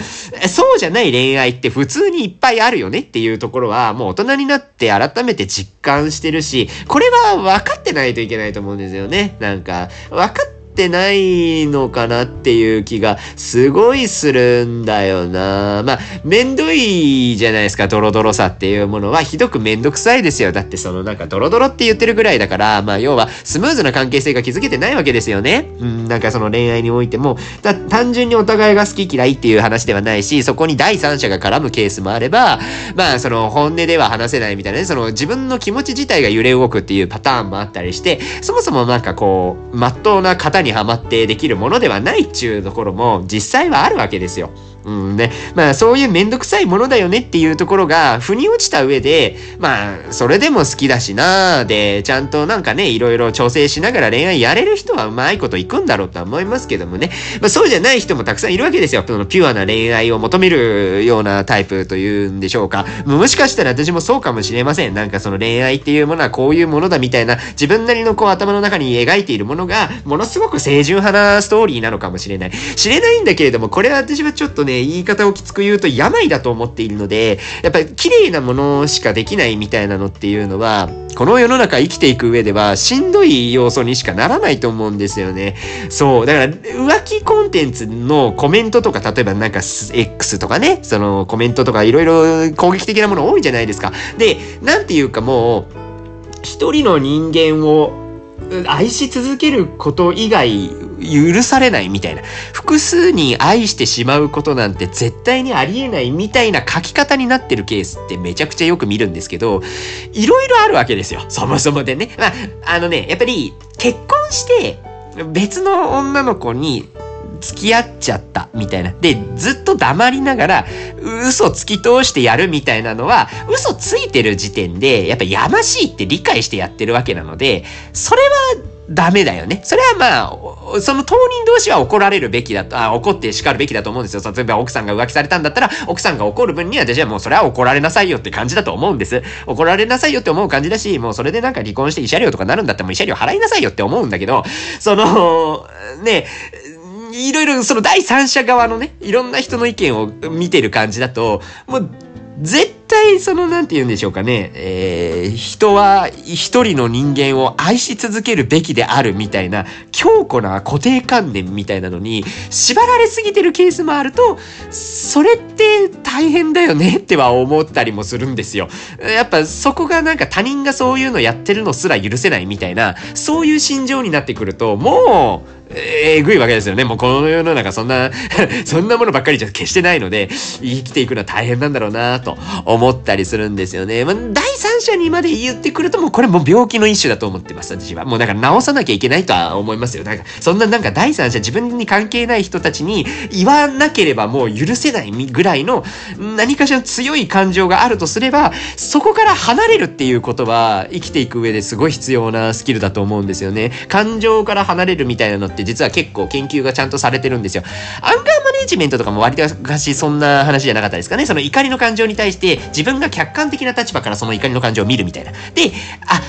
そうじゃない恋愛って普通にいっぱいあるよねっていうところは、もう大人になってって改めて実感してるし、これは分かってないといけないと思うんですよね。なんか、分かっててないのかなっていう気がすごいするんだよな。まあ、めんどいじゃないですか、ドロドロさっていうものは。ひどくめんどくさいですよ。だってそのなんかドロドロって言ってるぐらいだから、まあ要はスムーズな関係性が築けてないわけですよね。うん、なんかその恋愛においても、だ単純にお互いが好き嫌いっていう話ではないし、そこに第三者が絡むケースもあれば、まあその本音では話せないみたいなね、その自分の気持ち自体が揺れ動くっていうパターンもあったりして、そもそもなんかこう、まっとうな型ににはまってできるものではないっちゅうところも実際はあるわけですよ。うんね。まあそういうめんどくさいものだよねっていうところが腑に落ちた上で、まあそれでも好きだしなーで、ちゃんとなんかね、いろいろ調整しながら恋愛やれる人はうまいこといくんだろうとは思いますけどもね。まあそうじゃない人もたくさんいるわけですよ。そのピュアな恋愛を求めるようなタイプというんでしょうか。もしかしたら私もそうかもしれません。なんかその恋愛っていうものはこういうものだみたいな自分なりのこう頭の中に描いているものがものすごく清純派なストーリーなのかもしれない。知れないんだけれども、これは私はちょっとね、ね言い方をきつく言うと病だと思っているので、やっぱり綺麗なものしかできないみたいなのっていうのは、この世の中生きていく上ではしんどい要素にしかならないと思うんですよね。そう。だから浮気コンテンツのコメントとか、例えばなんか X とかね、そのコメントとかいろいろ攻撃的なもの多いじゃないですか。で、なんていうかもう、一人の人間を愛し続けること以外許されないみたいな。複数に愛してしまうことなんて絶対にありえないみたいな書き方になってるケースってめちゃくちゃよく見るんですけど、いろいろあるわけですよ。そもそもでね。まあ、あのね、やっぱり結婚して別の女の子に付き合っちゃったみたいな。で、ずっと黙りながら嘘突き通してやるみたいなのは嘘ついてる時点でやっぱやましいって理解してやってるわけなので、それはダメだよね。それはまあ、その当人同士は怒られるべきだと、あ怒って叱るべきだと思うんですよ。例えば奥さんが浮気されたんだったら、奥さんが怒る分には私はもうそれは怒られなさいよって感じだと思うんです。怒られなさいよって思う感じだし、もうそれでなんか離婚して慰謝料とかなるんだったらもう慰謝料払いなさいよって思うんだけど、その、ね、いろいろその第三者側のね、いろんな人の意見を見てる感じだと、もう、絶対その、なんて言うんでしょうかね、えー、人は一人の人間を愛し続けるべきであるみたいな強固な固定観念みたいなのに縛られすぎてるケースもあると、それって大変だよねっては思ったりもするんですよ。やっぱそこがなんか他人がそういうのやってるのすら許せないみたいな、そういう心情になってくると、もう、えぐいわけですよね。もうこの世の中そんな <laughs> そんなものばっかりじゃ決してないので、生きていくのは大変なんだろうなと思ったりするんですよね。まあ、第三者にまで言ってくるともうこれもう病気の一種だと思ってます、私は。もうだから治さなきゃいけないとは思いますよ。なんか、そんななんか第三者、自分に関係ない人たちに言わなければもう許せないぐらいの何かしらの強い感情があるとすれば、そこから離れるっていうことは生きていく上ですごい必要なスキルだと思うんですよね。感情から離れるみたいなのってって実は結構研究がちゃんとされてるんですよ。アンガーマネジメントとかも割と昔そんな話じゃなかったですかね。その怒りの感情に対して自分が客観的な立場からその怒りの感情を見るみたいな。で、あ、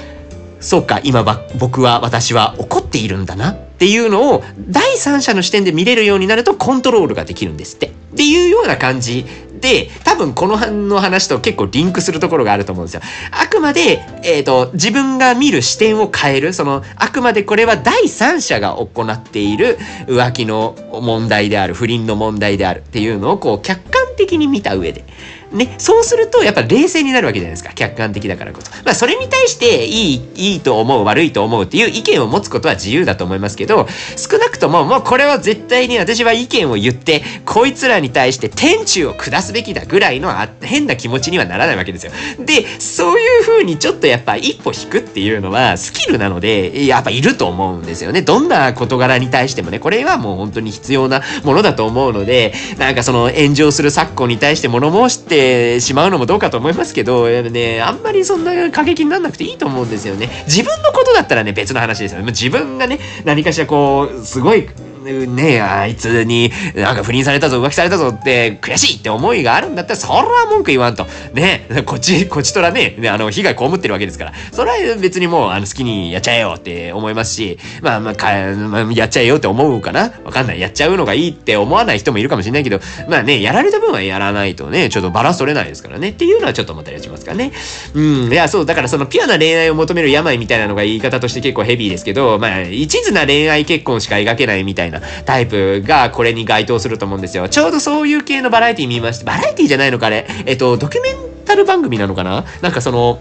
そうか、今は僕は、私は怒っているんだなっていうのを第三者の視点で見れるようになるとコントロールができるんですって。っていうような感じで、多分この辺の話と結構リンクするところがあると思うんですよ。あくまで、えっ、ー、と、自分が見る視点を変える、その、あくまでこれは第三者が行っている浮気の問題である、不倫の問題であるっていうのをこう客観的に見た上で、ね、そうするとやっぱ冷静になるわけじゃないですか。客観的だからこそ。まあそれに対していい、いいと思う、悪いと思うっていう意見を持つことは自由だと思いますけど、少なくとももうこれは絶対に私は意見を言って、こいつらに対して天柱を下すべきだぐらいの変な気持ちにはならないわけですよ。で、そういう風にちょっとやっぱ一歩引くっていうのはスキルなので、やっぱいると思うんですよね。どんな事柄に対してもね、これはもう本当に必要なものだと思うので、なんかその炎上する昨今に対して物申しててしまうのもどうかと思いますけど、ね、あんまりそんな過激にならなくていいと思うんですよね。自分のことだったらね、別の話ですよね。自分がね、何かしらこう、すごいねえあいつになんか不倫されたぞ浮気されたぞって悔しいって思いがあるんだったらそれは文句言わんと。ねえこっちこっちとらねあの被害被ってるわけですから。それは別にもうあの好きにやっちゃえよって思いますしまあまあか、まあ、やっちゃえよって思うかな？わかんない。やっちゃうのがいいって思わない人もいるかもしれないけどまあねやられた分はやらないとねちょっとバランス取れないですからね。っていうのはちょっと思ったりしますからね。うんいやそうだからそのピュアな恋愛を求める病みたいなのが言い方として結構ヘビーですけどまあ一途な恋愛結婚しか描けないみたいななタイプがこれに該当すると思うんですよ。ちょうどそういう系のバラエティ見まして、バラエティじゃないのかあれ？えっと、ドキュメンタル番組なのかな？なんかその、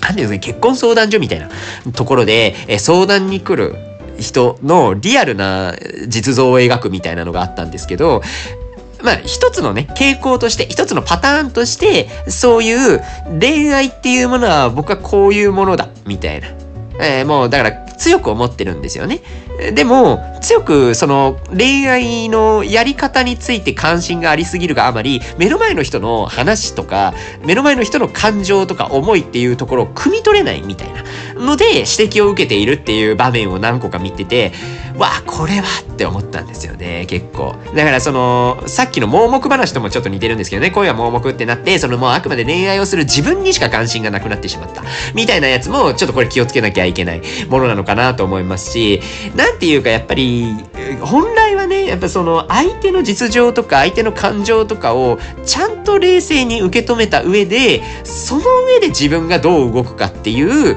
なんていうんですか、結婚相談所みたいなところで、え相談に来る人のリアルな実像を描くみたいなのがあったんですけど、まあ、一つのね、傾向として、一つのパターンとして、そういう恋愛っていうものは僕はこういうものだ、みたいな。えー、もう、だから強く思ってるんですよね。でも、強くその恋愛のやり方について関心がありすぎるがあまり、目の前の人の話とか、目の前の人の感情とか思いっていうところを汲み取れないみたいなので指摘を受けているっていう場面を何個か見てて、わあ、これはって思ったんですよね、結構。だからその、さっきの盲目話ともちょっと似てるんですけどね、恋は盲目ってなって、そのもうあくまで恋愛をする自分にしか関心がなくなってしまった。みたいなやつも、ちょっとこれ気をつけなきゃいけないものなのかなと思いますし、なんていうかやっぱり、本来はね、やっぱその相手の実情とか相手の感情とかをちゃんと冷静に受け止めた上で、その上で自分がどう動くかっていう、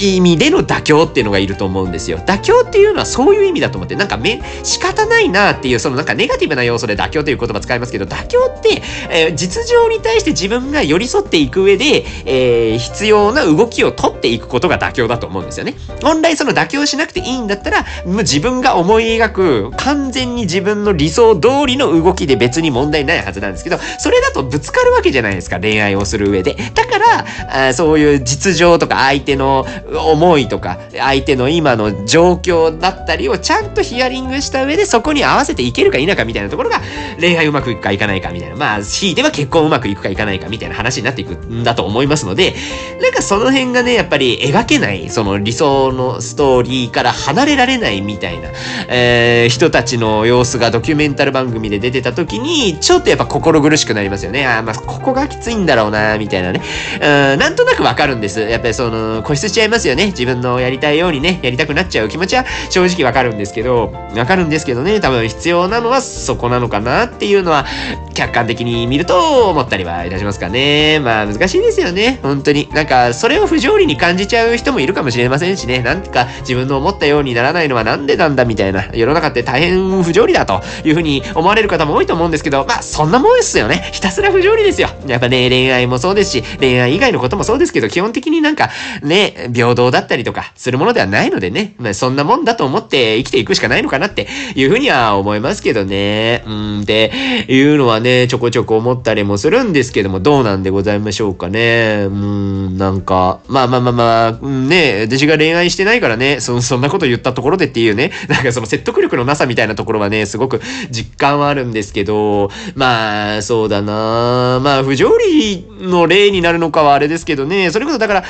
意味での妥協っていうのがいると思うんですよ。妥協っていうのはそういう意味だと思って、なんかめ、仕方ないなっていう、そのなんかネガティブな要素で妥協という言葉使いますけど、妥協って、えー、実情に対して自分が寄り添っていく上で、えー、必要な動きを取っていくことが妥協だと思うんですよね。本来その妥協しなくていいんだったら、もう自分が思い描く完全に自分の理想通りの動きで別に問題ないはずなんですけど、それだとぶつかるわけじゃないですか、恋愛をする上で。だから、あそういう実情とか相手の思いとか、相手の今の状況だったりをちゃんとヒアリングした上でそこに合わせていけるか否かみたいなところが恋愛うまくいくかいかないかみたいな。まあ、強いては結婚うまくいくかいかないかみたいな話になっていくんだと思いますので、なんかその辺がね、やっぱり描けない、その理想のストーリーから離れられないみたいな、えー、人たちの様子がドキュメンタル番組で出てた時に、ちょっとやっぱ心苦しくなりますよね。ああ、まあ、ここがきついんだろうな、みたいなね。うん、なんとなくわかるんです。やっぱりその、固しちゃいますよね。自分のやりたいようにね、やりたくなっちゃう気持ちは正直わかるんですけど、わかるんですけどね、多分必要なのはそこなのかなっていうのは、客観的に見ると思ったりはいたしますかね。まあ難しいですよね。本当に。なんか、それを不条理に感じちゃう人もいるかもしれませんしね。なんか自分の思ったようにならないのはなんでなんだみたいな。世の中って大変不条理だというふうに思われる方も多いと思うんですけど、まあそんなもんですよね。ひたすら不条理ですよ。やっぱね、恋愛もそうですし、恋愛以外のこともそうですけど、基本的になんかね、平等だったりとかするものではないのでね、まあ、そんなもんだと思って生きていくしかないのかなっていうふうには思いますけどね。うん、っていうのはね、ちょこちょこ思ったりもするんですけども、どうなんでございましょうかね。うん、なんか、まあまあまあまあ、うんね、私が恋愛してないからね、そそんなこと言ったところでっていうね、<laughs> なんかその説得力のなさみたいなところはね、すごく実感はあるんですけど、まあ、そうだなまあ、不条理の例になるのかはあれですけどね、それこそだから、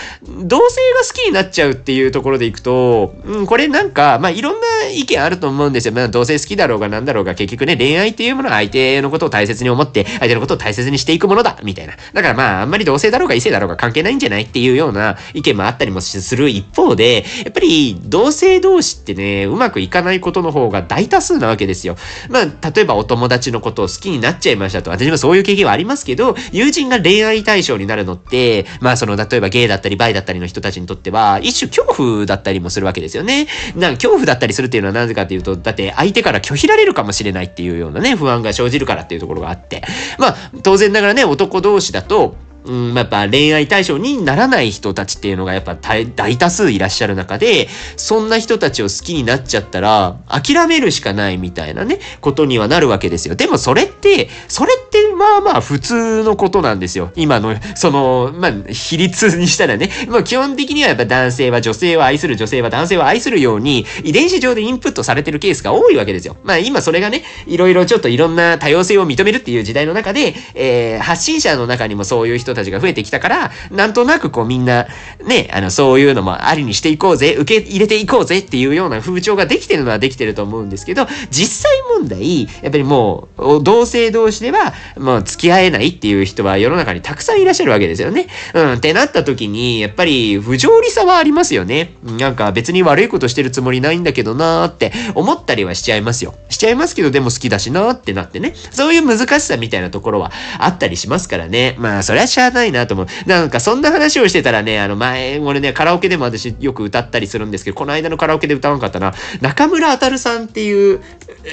同性が好きになっちゃうっていうところでいくと、うん、これなんか、まあ、いろんな意見あると思うんですよ。まあ、同性好きだろうがなんだろうが、結局ね、恋愛っていうものは相手のことを大切に思って、相手のことを大切にしていくものだ、みたいな。だからまあ、あんまり同性だろうが異性だろうが関係ないんじゃないっていうような意見もあったりもする一方で、やっぱり同性同士ってね、うまくいかないことの方が大多数なわけですよ。まあ、例えばお友達のことを好きになっちゃいましたと。私もそういう経験はありますけど、友人が恋愛対象になるのって、まあその、例えばゲイだったりバイだったりの人たちにとっては、一種恐怖だったりもするわけですよね。なん恐怖だったりするっていうのはなぜかっていうと、だって相手から拒否られるかもしれないっていうようなね、不安が生じるからっていうところがあって。まあ、当然ながらね、男同士だと、うん、やっぱ恋愛対象にならない人たちっていうのがやっぱ大多数いらっしゃる中で、そんな人たちを好きになっちゃったら、諦めるしかないみたいなね、ことにはなるわけですよ。でもそれって、それってまあまあ普通のことなんですよ。今の、その、まあ、比率にしたらね、まあ基本的にはやっぱ男性は女性を愛する、女性は男性を愛するように、遺伝子上でインプットされてるケースが多いわけですよ。まあ今それがね、いろいろちょっといろんな多様性を認めるっていう時代の中で、えー、発信者の中にもそういう人たちが増えてきたから、なんとなくこうみんな、ね、あの、そういうのもありにしていこうぜ、受け入れていこうぜっていうような風潮ができてるのはできてると思うんですけど、実際問題、やっぱりもう、同性同士では、もう付き合えないっていう人は世の中にたくさんいらっしゃるわけですよね。うん、ってなった時に、やっぱり不条理さはありますよね。なんか別に悪いことしてるつもりないんだけどなーって思ったりはしちゃいますよ。しちゃいますけど、でも好きだしなーってなってね。そういう難しさみたいなところはあったりしますからね。まあ、それはしゃあないなと思う。なんかそんな話をしてたらね、あの前、俺ね、カラオケでも私よく歌ったりするんですけど、この間のカラオケで歌わなかったな、中村あたるさんっていう、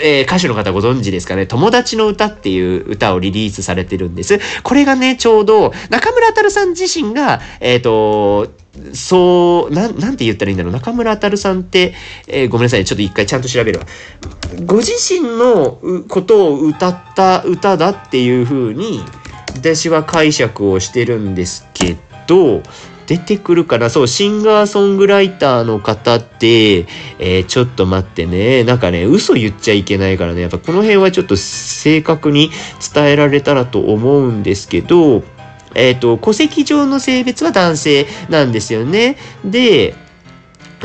えー、歌手の方ご存知ですかね、友達の歌っていう歌をリリースされてるんです。これがね、ちょうど、中村あたるさん自身が、えっ、ー、と、そう、なん、なんて言ったらいいんだろう。中村あたるさんって、えー、ごめんなさい。ちょっと一回ちゃんと調べるわ。ご自身のことを歌った歌だっていう風に、私は解釈をしてるんですけど、出てくるかなそう、シンガーソングライターの方って、えー、ちょっと待ってね。なんかね、嘘言っちゃいけないからね。やっぱこの辺はちょっと正確に伝えられたらと思うんですけど、えっ、ー、と、戸籍上の性別は男性なんですよね。で、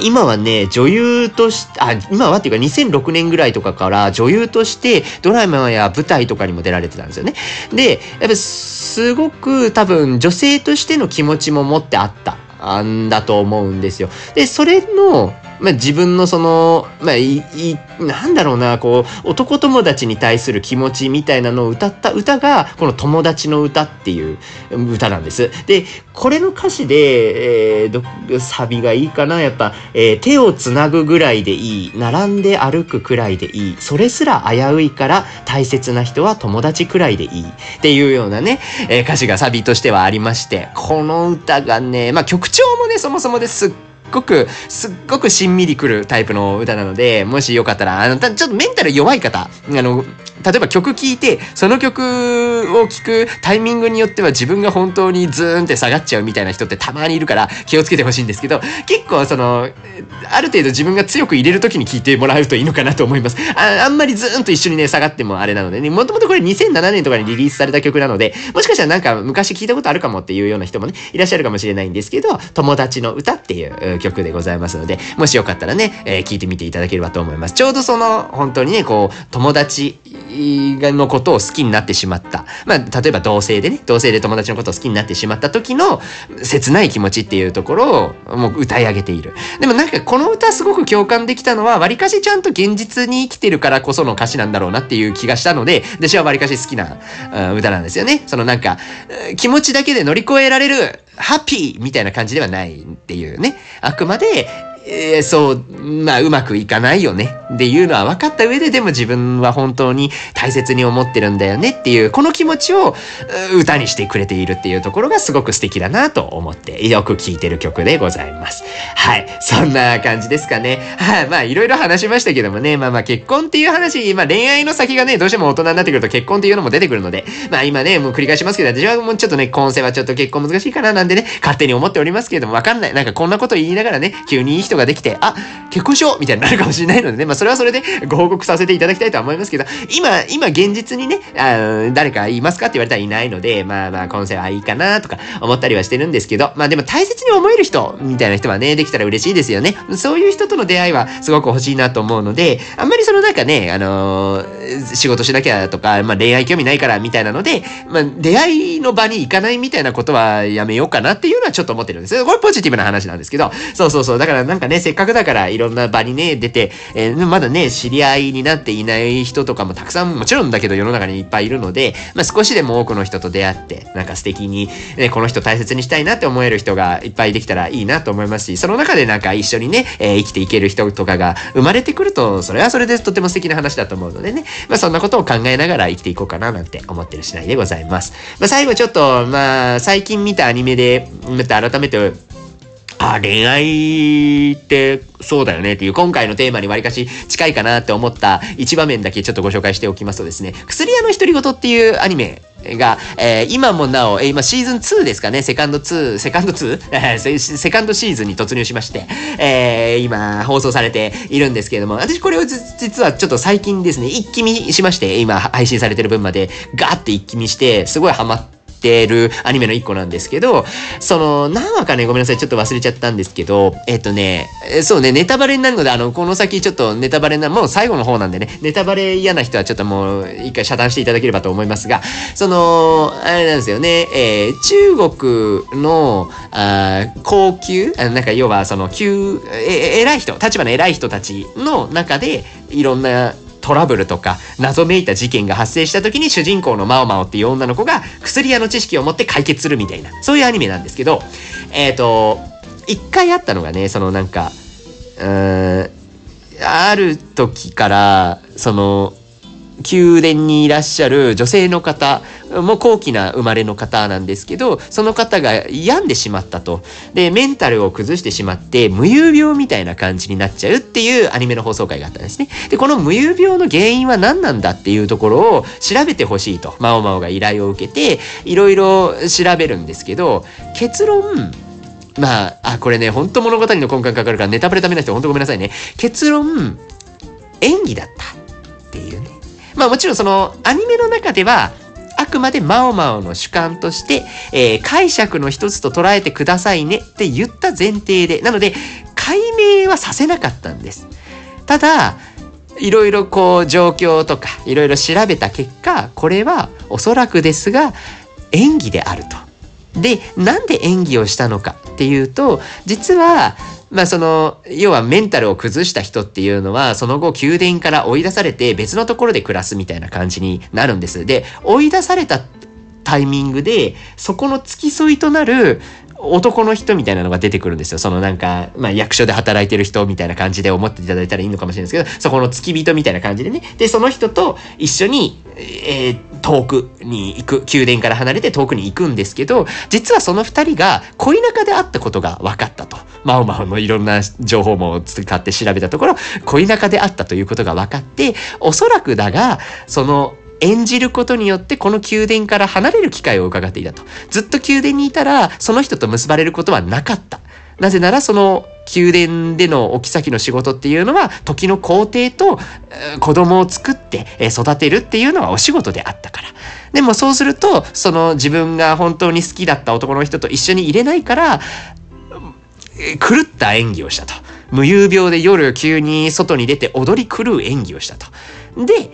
今はね、女優として、あ、今はっていうか2006年ぐらいとかから女優としてドラマや舞台とかにも出られてたんですよね。で、やっぱすごく多分女性としての気持ちも持ってあった。んだと思うんですよ。で、それの、まあ、自分のその、まあ、い、い、なんだろうな、こう、男友達に対する気持ちみたいなのを歌った歌が、この友達の歌っていう歌なんです。で、これの歌詞で、えー、サビがいいかな、やっぱ、えー、手をつなぐぐらいでいい、並んで歩くくらいでいい、それすら危ういから大切な人は友達くらいでいいっていうようなね、えー、歌詞がサビとしてはありまして、この歌がね、まあ曲調もね、そもそもですっごく、すっごくしんみりくるタイプの歌なので、もしよかったら、あの、ちょっとメンタル弱い方、あの、例えば曲聴いて、その曲を聴くタイミングによっては自分が本当にズーンって下がっちゃうみたいな人ってたまにいるから気をつけてほしいんですけど、結構その、ある程度自分が強く入れる時に聴いてもらうといいのかなと思います。ああんまりズーンと一緒にね、下がってもあれなのでね、もともとこれ2007年とかにリリースされた曲なので、もしかしたらなんか昔聴いたことあるかもっていうような人もね、いらっしゃるかもしれないんですけど、友達の歌っていう曲でございますので、もしよかったらね、えー、聞いてみていただければと思います。ちょうどその、本当にね、こう、友達のことを好きになってしまった。まあ、例えば同性でね、同性で友達のことを好きになってしまった時の切ない気持ちっていうところをもう歌い上げている。でもなんかこの歌すごく共感できたのは、わりかしちゃんと現実に生きてるからこその歌詞なんだろうなっていう気がしたので、私はわりかし好きな歌なんですよね。そのなんか、気持ちだけで乗り越えられる、ハッピーみたいな感じではないっていうね。あくまで、えー、そう、まあ、うまくいかないよねっていうのは分かった上で、でも自分は本当に大切に思ってるんだよねっていう、この気持ちを歌にしてくれているっていうところがすごく素敵だなと思って、よく聴いてる曲でございます。はい。そんな感じですかね。はい。まあ、いろいろ話しましたけどもね、まあまあ、結婚っていう話、まあ恋愛の先がね、どうしても大人になってくると結婚っていうのも出てくるので、まあ今ね、もう繰り返しますけど、私はもうちょっとね、今世はちょっと結婚難しいかななんでね、勝手に思っておりますけれども、わかんない。なんかこんなこと言いながらね、急にいい人ができて、あ、結婚しようみたいになるかもしれないのでね、まあそれはそれでご報告させていただきたいと思いますけど、今、今現実にね、あ誰かいますかって言われたらいないので、まあまあ今世はいいかなとか思ったりはしてるんですけど、まあでも大切に思える人みたいな人はね、できたら嬉しいですよね。そういう人との出会いはすごく欲しいなと思うので、あんまりそのなんかね、あのー、仕事しなきゃとか、まあ恋愛興味ないからみたいなので、まあ出会いの場に行かないみたいなことはやめようかなっていうのはちょっと思ってるんです。これポジティブな話なんですけど、そうそうそう。だからなんかね、せっかくだからいろんな場にね、出て、えー、まだね、知り合いになっていない人とかもたくさん、もちろんだけど世の中にいっぱいいるので、まあ、少しでも多くの人と出会って、なんか素敵に、ね、この人大切にしたいなって思える人がいっぱいできたらいいなと思いますし、その中でなんか一緒にね、えー、生きていける人とかが生まれてくると、それはそれでとても素敵な話だと思うのでね、まあ、そんなことを考えながら生きていこうかななんて思ってる次第でございます。まあ、最後ちょっと、まあ、最近見たアニメで、また改めてあ、恋愛ってそうだよねっていう今回のテーマにわりかし近いかなって思った一場面だけちょっとご紹介しておきますとですね、薬屋の独り言っていうアニメが、えー、今もなお、えー、今シーズン2ですかね、セカンド2、セカンド 2? <laughs> セカンドシーズンに突入しまして、えー、今放送されているんですけれども、私これを実はちょっと最近ですね、一気見しまして、今配信されてる分までガーって一気見して、すごいハマって、てるアニメの一個なんですけど、その、何話かね、ごめんなさい、ちょっと忘れちゃったんですけど、えっ、とね、そうね、ネタバレになるので、あの、この先ちょっとネタバレな、もう最後の方なんでね、ネタバレ嫌な人はちょっともう一回遮断していただければと思いますが、その、あれなんですよね、えー、中国の、あ高級あ、なんか要はその、級、え、偉い人、立場の偉い人たちの中で、いろんなトラブルとか謎めいた事件が発生した時に主人公のマオマオっていう女の子が薬屋の知識を持って解決するみたいなそういうアニメなんですけどえっ、ー、と一回あったのがねそのなんかうーんある時からその宮殿にいらっしゃる女性の方も高貴な生まれの方なんですけどその方が病んでしまったとでメンタルを崩してしまって無遊病みたいな感じになっちゃうっていうアニメの放送回があったんですねでこの無遊病の原因は何なんだっていうところを調べてほしいとマオマオが依頼を受けていろいろ調べるんですけど結論まあ、あ、これね、本当物語の根幹かかるからネタバレダメな人本当ごめんなさいね。結論、演技だったっていうね。まあもちろんそのアニメの中ではあくまでマオマオの主観として、えー、解釈の一つと捉えてくださいねって言った前提で、なので解明はさせなかったんです。ただ、いろいろこう状況とかいろいろ調べた結果、これはおそらくですが演技であると。で、なんで演技をしたのかっていうと、実はまあその、要はメンタルを崩した人っていうのは、その後宮殿から追い出されて別のところで暮らすみたいな感じになるんです。で、追い出されたタイミングで、そこの付き添いとなる男の人みたいなのが出てくるんですよ。そのなんか、まあ役所で働いてる人みたいな感じで思っていただいたらいいのかもしれないですけど、そこの付き人みたいな感じでね。で、その人と一緒に、えー、遠くに行く、宮殿から離れて遠くに行くんですけど、実はその二人が恋仲であったことが分かったと。マオマオのいろんな情報も使って調べたところ、恋仲であったということが分かって、おそらくだが、その演じることによってこの宮殿から離れる機会を伺っていたと。ずっと宮殿にいたら、その人と結ばれることはなかった。なぜならその宮殿でのお妃の仕事っていうのは時の皇帝と子供を作って育てるっていうのはお仕事であったから。でもそうするとその自分が本当に好きだった男の人と一緒にいれないから狂った演技をしたと。無遊病で夜急に外に出て踊り狂う演技をしたと。で、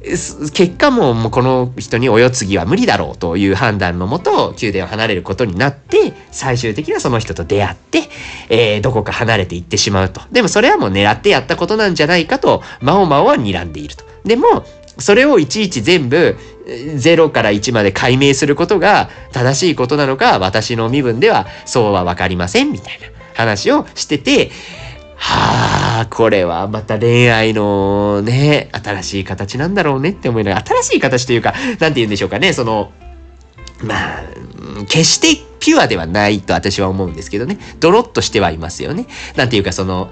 結果ももうこの人にお世継ぎは無理だろうという判断のもと宮殿を離れることになって最終的にはその人と出会って、えー、どこか離れていってしまうと。でもそれはもう狙ってやったことなんじゃないかとマオマオは睨んでいると。でもそれをいちいち全部0から1まで解明することが正しいことなのか私の身分ではそうは分かりませんみたいな話をしててはあ、これはまた恋愛のね、新しい形なんだろうねって思いながら、新しい形というか、なんて言うんでしょうかね、その、まあ、決してピュアではないと私は思うんですけどね、ドロッとしてはいますよね。なんていうかその、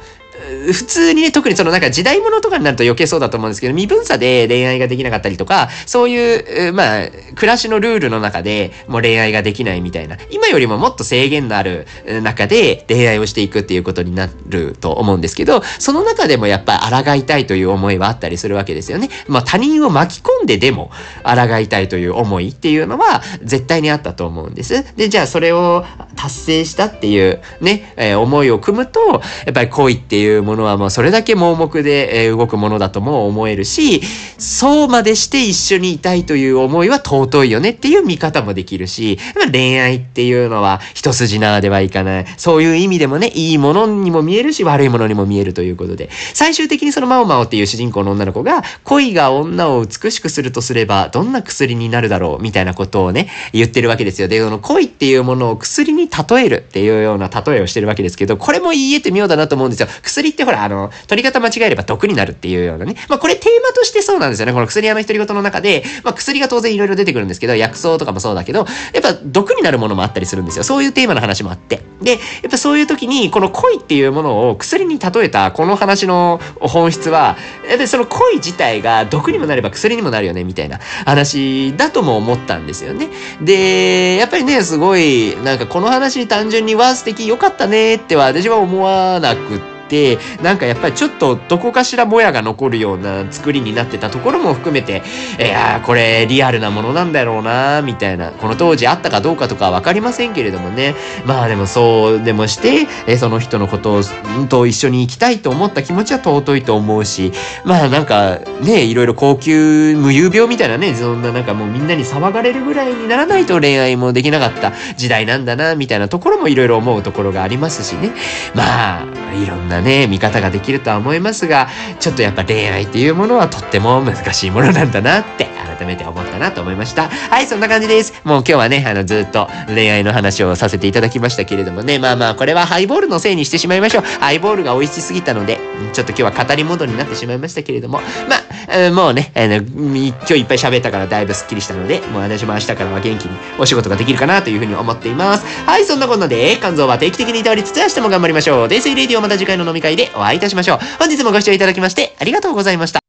普通にね、特にそのなんか時代物とかになると余計そうだと思うんですけど、身分差で恋愛ができなかったりとか、そういう、まあ、暮らしのルールの中でもう恋愛ができないみたいな、今よりももっと制限のある中で恋愛をしていくっていうことになると思うんですけど、その中でもやっぱ抗いたいという思いはあったりするわけですよね。まあ他人を巻き込んででも抗いたいという思いっていうのは絶対にあったと思うんです。で、じゃあそれを達成したっていうね、えー、思いを組むと、やっぱり恋っていういうものはもうそれだけ盲目で、え動くものだとも思えるし、そうまでして一緒にいたいという思いは尊いよねっていう見方もできるし、恋愛っていうのは一筋縄ではいかない。そういう意味でもね、いいものにも見えるし、悪いものにも見えるということで、最終的にそのマオマオっていう主人公の女の子が、恋が女を美しくするとすれば、どんな薬になるだろうみたいなことをね、言ってるわけですよ。で、その恋っていうものを薬に例えるっていうような例えをしてるわけですけど、これも言い得て妙だなと思うんですよ。薬ってほら、あの、取り方間違えれば毒になるっていうようなね。まあこれテーマとしてそうなんですよね。この薬屋の独り言の中で、まあ薬が当然いろいろ出てくるんですけど、薬草とかもそうだけど、やっぱ毒になるものもあったりするんですよ。そういうテーマの話もあって。で、やっぱそういう時に、この恋っていうものを薬に例えたこの話の本質は、やっぱりその恋自体が毒にもなれば薬にもなるよね、みたいな話だとも思ったんですよね。で、やっぱりね、すごい、なんかこの話単純には素敵良かったねっては私は思わなくて、て、なんかやっぱりちょっとどこかしらもやが残るような作りになってたところも含めて、いやーこれリアルなものなんだろうなみたいな、この当時あったかどうかとかはわかりませんけれどもね、まあでもそうでもして、えその人のことを、と一緒に行きたいと思った気持ちは尊いと思うし、まあなんかね、いろいろ高級無遊病みたいなね、そんななんかもうみんなに騒がれるぐらいにならないと恋愛もできなかった時代なんだな、みたいなところもいろいろ思うところがありますしね。まあ、いろんななね、見方ができるとは思いますが、ちょっとやっぱ恋愛っていうものはとっても難しいものなんだなって改めて思ったなと思いました。はい、そんな感じです。もう今日はね、あの、ずっと恋愛の話をさせていただきましたけれどもね、まあまあ、これはハイボールのせいにしてしまいましょう。ハイボールが美味しすぎたので、ちょっと今日は語り戻りになってしまいましたけれども、まあ、もうね、あの、今日いっぱい喋ったからだいぶスッキリしたので、もう私も明日からは元気にお仕事ができるかなというふうに思っています。はい、そんなことで、肝臓は定期的に倒りつつ明日も頑張りましょう。デイスイレディオまた次回の飲み会でお会いいたしましょう。本日もご視聴いただきましてありがとうございました。